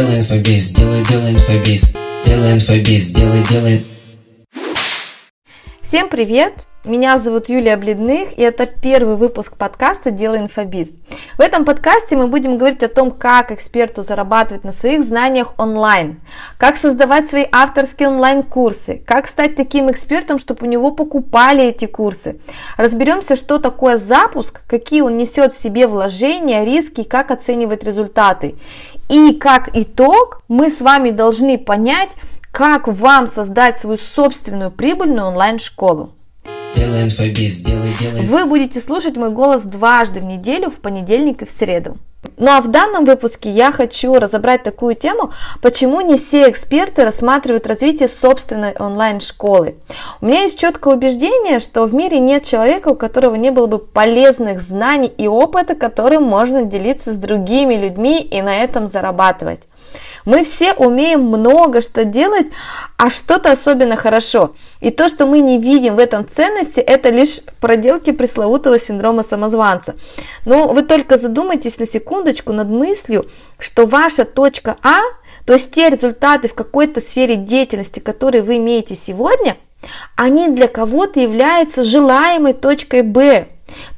делай инфобиз, делай, делай инфобиз, делай инфобиз, делай, делай. Всем привет! Меня зовут Юлия Бледных, и это первый выпуск подкаста «Делай инфобиз». В этом подкасте мы будем говорить о том, как эксперту зарабатывать на своих знаниях онлайн, как создавать свои авторские онлайн-курсы, как стать таким экспертом, чтобы у него покупали эти курсы. Разберемся, что такое запуск, какие он несет в себе вложения, риски, как оценивать результаты. И как итог мы с вами должны понять, как вам создать свою собственную прибыльную онлайн-школу. Делай инфобиз, делай, делай. Вы будете слушать мой голос дважды в неделю, в понедельник и в среду. Ну а в данном выпуске я хочу разобрать такую тему, почему не все эксперты рассматривают развитие собственной онлайн-школы. У меня есть четкое убеждение, что в мире нет человека, у которого не было бы полезных знаний и опыта, которым можно делиться с другими людьми и на этом зарабатывать. Мы все умеем много что делать, а что-то особенно хорошо. И то, что мы не видим в этом ценности, это лишь проделки пресловутого синдрома самозванца. Но вы только задумайтесь на секундочку над мыслью, что ваша точка А, то есть те результаты в какой-то сфере деятельности, которые вы имеете сегодня, они для кого-то являются желаемой точкой Б.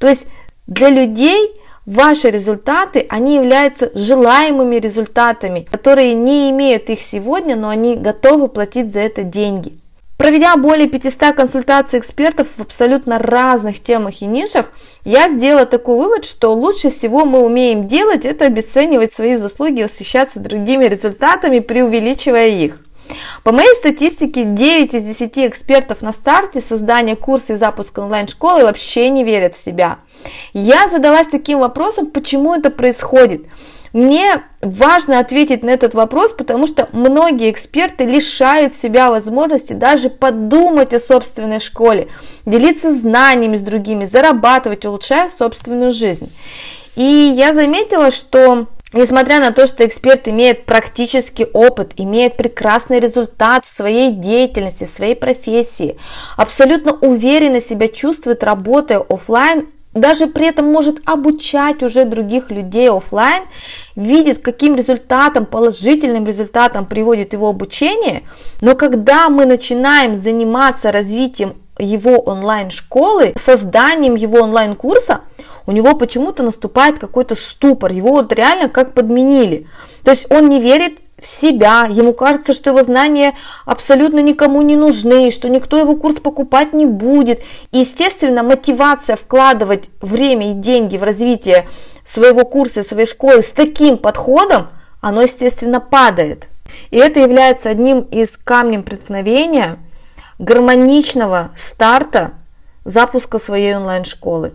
То есть для людей Ваши результаты, они являются желаемыми результатами, которые не имеют их сегодня, но они готовы платить за это деньги. Проведя более 500 консультаций экспертов в абсолютно разных темах и нишах, я сделала такой вывод, что лучше всего мы умеем делать это обесценивать свои заслуги восхищаться другими результатами, преувеличивая их. По моей статистике, 9 из 10 экспертов на старте создания курса и запуска онлайн-школы вообще не верят в себя. Я задалась таким вопросом, почему это происходит. Мне важно ответить на этот вопрос, потому что многие эксперты лишают себя возможности даже подумать о собственной школе, делиться знаниями с другими, зарабатывать, улучшая собственную жизнь. И я заметила, что Несмотря на то, что эксперт имеет практический опыт, имеет прекрасный результат в своей деятельности, в своей профессии, абсолютно уверенно себя чувствует, работая офлайн, даже при этом может обучать уже других людей офлайн, видит, каким результатом, положительным результатом приводит его обучение, но когда мы начинаем заниматься развитием его онлайн-школы, созданием его онлайн-курса, у него почему-то наступает какой-то ступор, его вот реально как подменили. То есть он не верит в себя, ему кажется, что его знания абсолютно никому не нужны, что никто его курс покупать не будет. И, естественно, мотивация вкладывать время и деньги в развитие своего курса, своей школы с таким подходом, оно, естественно, падает. И это является одним из камнем преткновения гармоничного старта запуска своей онлайн-школы.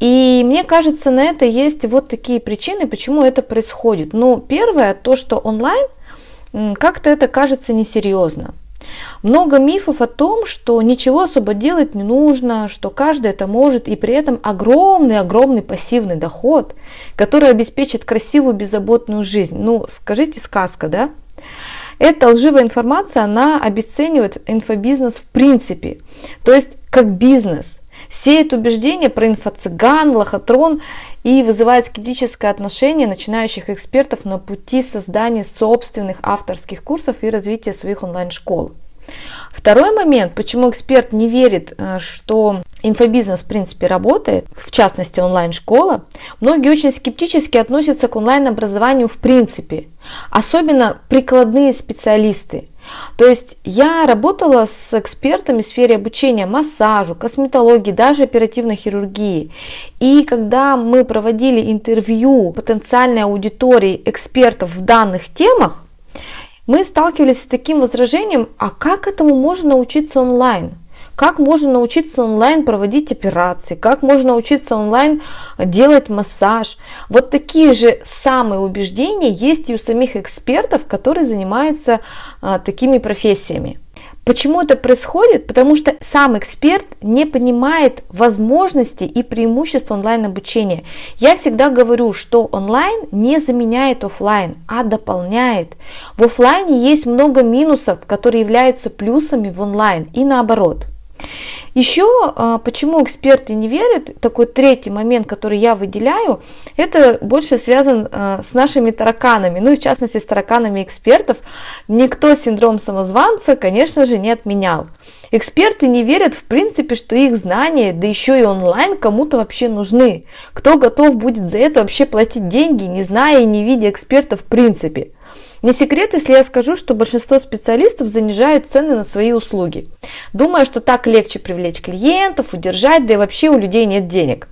И мне кажется, на это есть вот такие причины, почему это происходит. Ну, первое, то, что онлайн как-то это кажется несерьезно. Много мифов о том, что ничего особо делать не нужно, что каждый это может, и при этом огромный-огромный пассивный доход, который обеспечит красивую, беззаботную жизнь. Ну, скажите, сказка, да? Эта лживая информация, она обесценивает инфобизнес в принципе, то есть как бизнес – сеет убеждения про инфо-цыган, лохотрон и вызывает скептическое отношение начинающих экспертов на пути создания собственных авторских курсов и развития своих онлайн-школ. Второй момент, почему эксперт не верит, э, что инфобизнес в принципе работает, в частности онлайн-школа, многие очень скептически относятся к онлайн-образованию в принципе, особенно прикладные специалисты. То есть я работала с экспертами в сфере обучения массажу, косметологии, даже оперативной хирургии. И когда мы проводили интервью потенциальной аудитории экспертов в данных темах, мы сталкивались с таким возражением, а как этому можно научиться онлайн? Как можно научиться онлайн проводить операции? Как можно научиться онлайн делать массаж? Вот такие же самые убеждения есть и у самих экспертов, которые занимаются а, такими профессиями. Почему это происходит? Потому что сам эксперт не понимает возможности и преимуществ онлайн-обучения. Я всегда говорю, что онлайн не заменяет офлайн, а дополняет. В офлайне есть много минусов, которые являются плюсами в онлайн и наоборот. Еще а, почему эксперты не верят, такой третий момент, который я выделяю, это больше связан а, с нашими тараканами, ну и в частности с тараканами экспертов. Никто синдром самозванца, конечно же, не отменял. Эксперты не верят в принципе, что их знания, да еще и онлайн, кому-то вообще нужны. Кто готов будет за это вообще платить деньги, не зная и не видя эксперта в принципе. Не секрет, если я скажу, что большинство специалистов занижают цены на свои услуги, думая, что так легче привлечь клиентов, удержать, да и вообще у людей нет денег.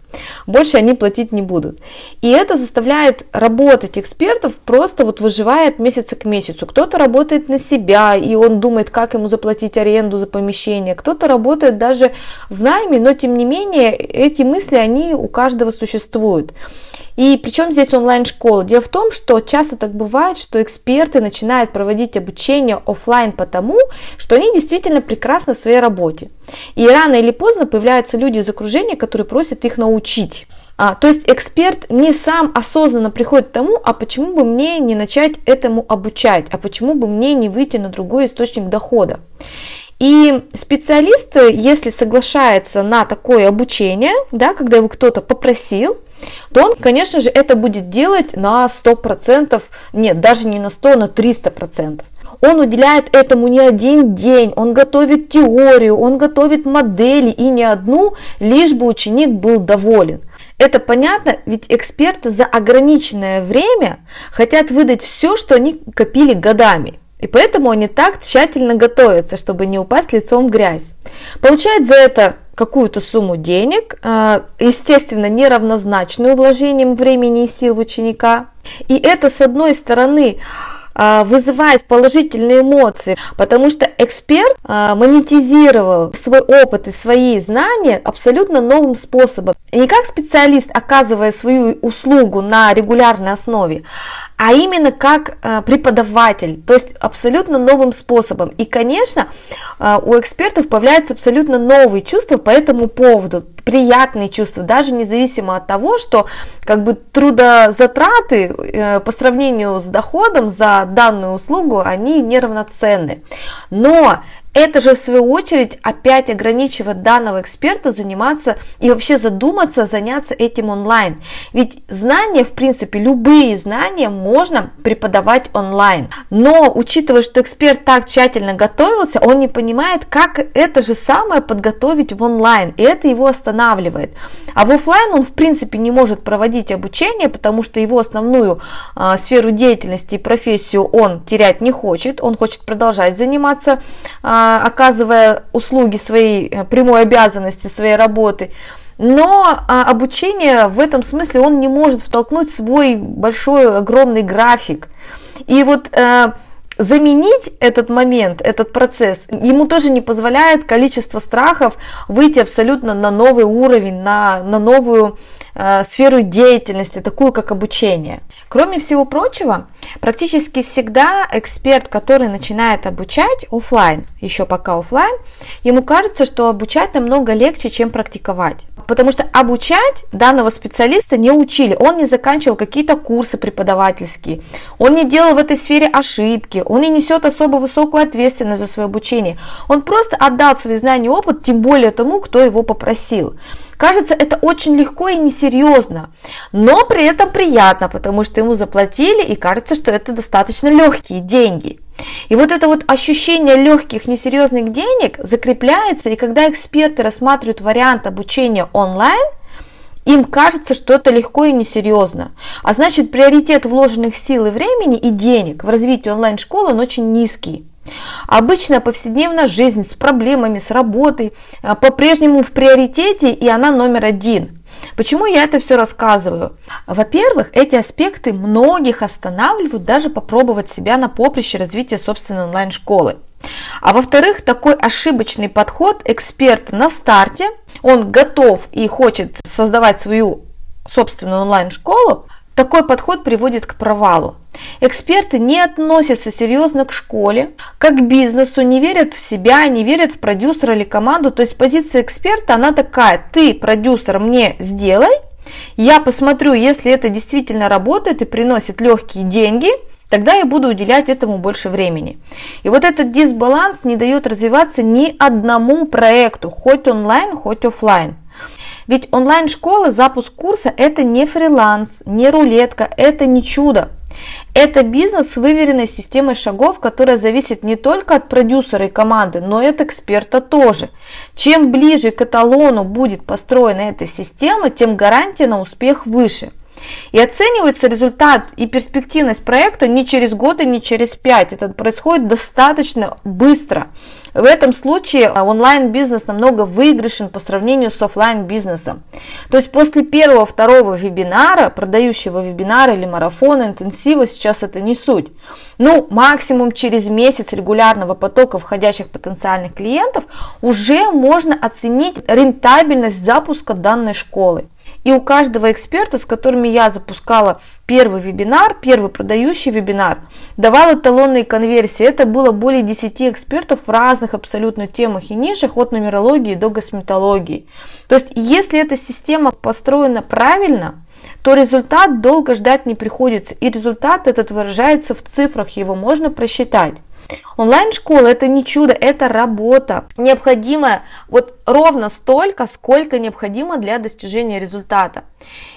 Больше они платить не будут. И это заставляет работать экспертов, просто вот выживая от месяца к месяцу. Кто-то работает на себя, и он думает, как ему заплатить аренду за помещение. Кто-то работает даже в найме, но тем не менее эти мысли, они у каждого существуют. И причем здесь онлайн-школа? Дело в том, что часто так бывает, что эксперты начинают проводить обучение офлайн потому, что они действительно прекрасны в своей работе. И рано или поздно появляются люди из окружения, которые просят их научить. А, то есть эксперт не сам осознанно приходит к тому, а почему бы мне не начать этому обучать, а почему бы мне не выйти на другой источник дохода. И специалисты, если соглашается на такое обучение, да, когда его кто-то попросил, то он, конечно же, это будет делать на 100%, нет, даже не на 100, на 300%. Он уделяет этому не один день, он готовит теорию, он готовит модели и не одну, лишь бы ученик был доволен. Это понятно, ведь эксперты за ограниченное время хотят выдать все, что они копили годами. И поэтому они так тщательно готовятся, чтобы не упасть лицом в грязь. Получают за это какую-то сумму денег, а, естественно, неравнозначную вложением времени и сил ученика. И это, с одной стороны, вызывает положительные эмоции, потому что эксперт а, монетизировал свой опыт и свои знания абсолютно новым способом. Не как специалист, оказывая свою услугу на регулярной основе, а именно как э, преподаватель, то есть абсолютно новым способом. И, конечно, у экспертов появляются абсолютно новые чувства по этому поводу, приятные чувства, даже независимо от того, что как бы трудозатраты э, по сравнению с доходом за данную услугу, они неравноценны. Но это же в свою очередь опять ограничивает данного эксперта заниматься и вообще задуматься, заняться этим онлайн. Ведь знания, в принципе, любые знания можно преподавать онлайн. Но учитывая, что эксперт так тщательно готовился, он не понимает, как это же самое подготовить в онлайн. И это его останавливает. А в офлайн он, в принципе, не может проводить обучение, потому что его основную э, сферу деятельности и профессию он терять не хочет. Он хочет продолжать заниматься э, оказывая услуги своей э, прямой обязанности, своей работы. Но а, обучение в этом смысле он не может втолкнуть свой большой, огромный график. И вот э, заменить этот момент, этот процесс, ему тоже не позволяет количество страхов выйти абсолютно на новый уровень, на, на новую э, сферу деятельности, такую как обучение. Кроме всего прочего, практически всегда эксперт, который начинает обучать офлайн, еще пока офлайн, ему кажется, что обучать намного легче, чем практиковать. Потому что обучать данного специалиста не учили, он не заканчивал какие-то курсы преподавательские, он не делал в этой сфере ошибки, он не несет особо высокую ответственность за свое обучение. Он просто отдал свои знания и опыт, тем более тому, кто его попросил. Кажется, это очень легко и несерьезно, но при этом приятно, потому что ему заплатили и кажется, что это достаточно легкие деньги. И вот это вот ощущение легких, несерьезных денег закрепляется, и когда эксперты рассматривают вариант обучения онлайн, им кажется, что это легко и несерьезно. А значит, приоритет вложенных сил и времени и денег в развитие онлайн-школы, он очень низкий. Обычная повседневная жизнь с проблемами, с работой э, по-прежнему в приоритете, и она номер один. Почему я это все рассказываю? Во-первых, эти аспекты многих останавливают даже попробовать себя на поприще развития собственной онлайн-школы. А во-вторых, такой ошибочный подход эксперта на старте, он готов и хочет создавать свою собственную онлайн-школу, такой подход приводит к провалу. Эксперты не относятся серьезно к школе, как к бизнесу, не верят в себя, не верят в продюсера или команду. То есть позиция эксперта, она такая, ты, продюсер, мне сделай, я посмотрю, если это действительно работает и приносит легкие деньги, тогда я буду уделять этому больше времени. И вот этот дисбаланс не дает развиваться ни одному проекту, хоть онлайн, хоть офлайн. Ведь онлайн-школа, запуск курса – это не фриланс, не рулетка, это не чудо. Это бизнес с выверенной системой шагов, которая зависит не только от продюсера и команды, но и от эксперта тоже. Чем ближе к эталону будет построена эта система, тем гарантия на успех выше – и оценивается результат и перспективность проекта не через год и не через пять. Это происходит достаточно быстро. В этом случае онлайн-бизнес намного выигрышен по сравнению с офлайн-бизнесом. То есть после первого, второго вебинара, продающего вебинара или марафона, интенсива, сейчас это не суть. Ну, максимум через месяц регулярного потока входящих потенциальных клиентов уже можно оценить рентабельность запуска данной школы. И у каждого эксперта, с которыми я запускала первый вебинар, первый продающий вебинар, давал эталонные конверсии. Это было более 10 экспертов в разных абсолютно темах и нишах, от нумерологии до косметологии. То есть, если эта система построена правильно, то результат долго ждать не приходится. И результат этот выражается в цифрах, его можно просчитать. Онлайн-школа это не чудо, это работа, необходимая вот ровно столько, сколько необходимо для достижения результата.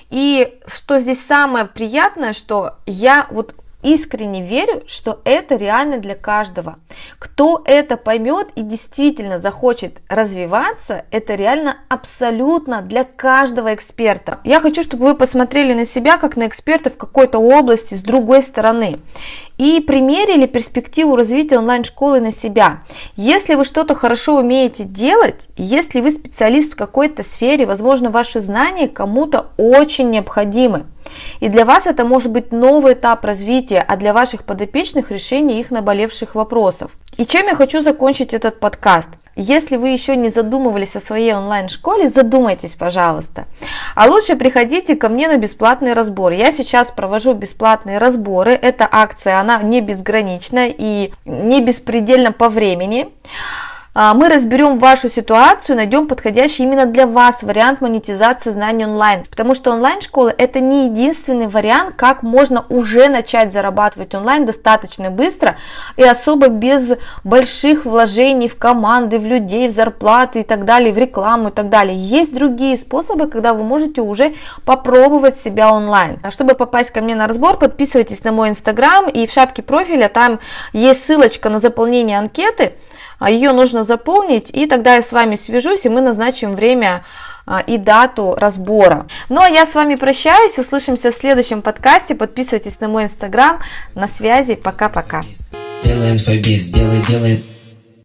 И что здесь самое приятное, что я вот искренне верю, что это реально для каждого. Кто это поймет и действительно захочет развиваться, это реально абсолютно для каждого эксперта. Я хочу, чтобы вы посмотрели на себя как на эксперта в какой-то области с другой стороны и примерили перспективу развития онлайн-школы на себя. Если вы что-то хорошо умеете делать, если вы специалист в какой-то сфере, возможно, ваши знания кому-то очень необходимы. И для вас это может быть новый этап развития, а для ваших подопечных решение их наболевших вопросов. И чем я хочу закончить этот подкаст? Если вы еще не задумывались о своей онлайн-школе, задумайтесь, пожалуйста. А лучше приходите ко мне на бесплатный разбор. Я сейчас провожу бесплатные разборы. Эта акция, она не безгранична и не беспредельна по времени. А, мы разберем вашу ситуацию, найдем подходящий именно для вас вариант монетизации знаний онлайн. Потому что онлайн-школа это не единственный вариант, как можно уже начать зарабатывать онлайн достаточно быстро и особо без больших вложений в команды, в людей, в зарплаты и так далее, в рекламу и так далее. Есть другие способы, когда вы можете уже попробовать себя онлайн. А чтобы попасть ко мне на разбор, подписывайтесь на мой инстаграм и в шапке профиля там есть ссылочка на заполнение анкеты Ее нужно заполнить, и тогда я с вами свяжусь, и мы назначим время а, и дату разбора. Ну а я с вами прощаюсь, услышимся в следующем подкасте. Подписывайтесь на мой инстаграм. На связи, пока-пока. Делай инфобиз, делай, делай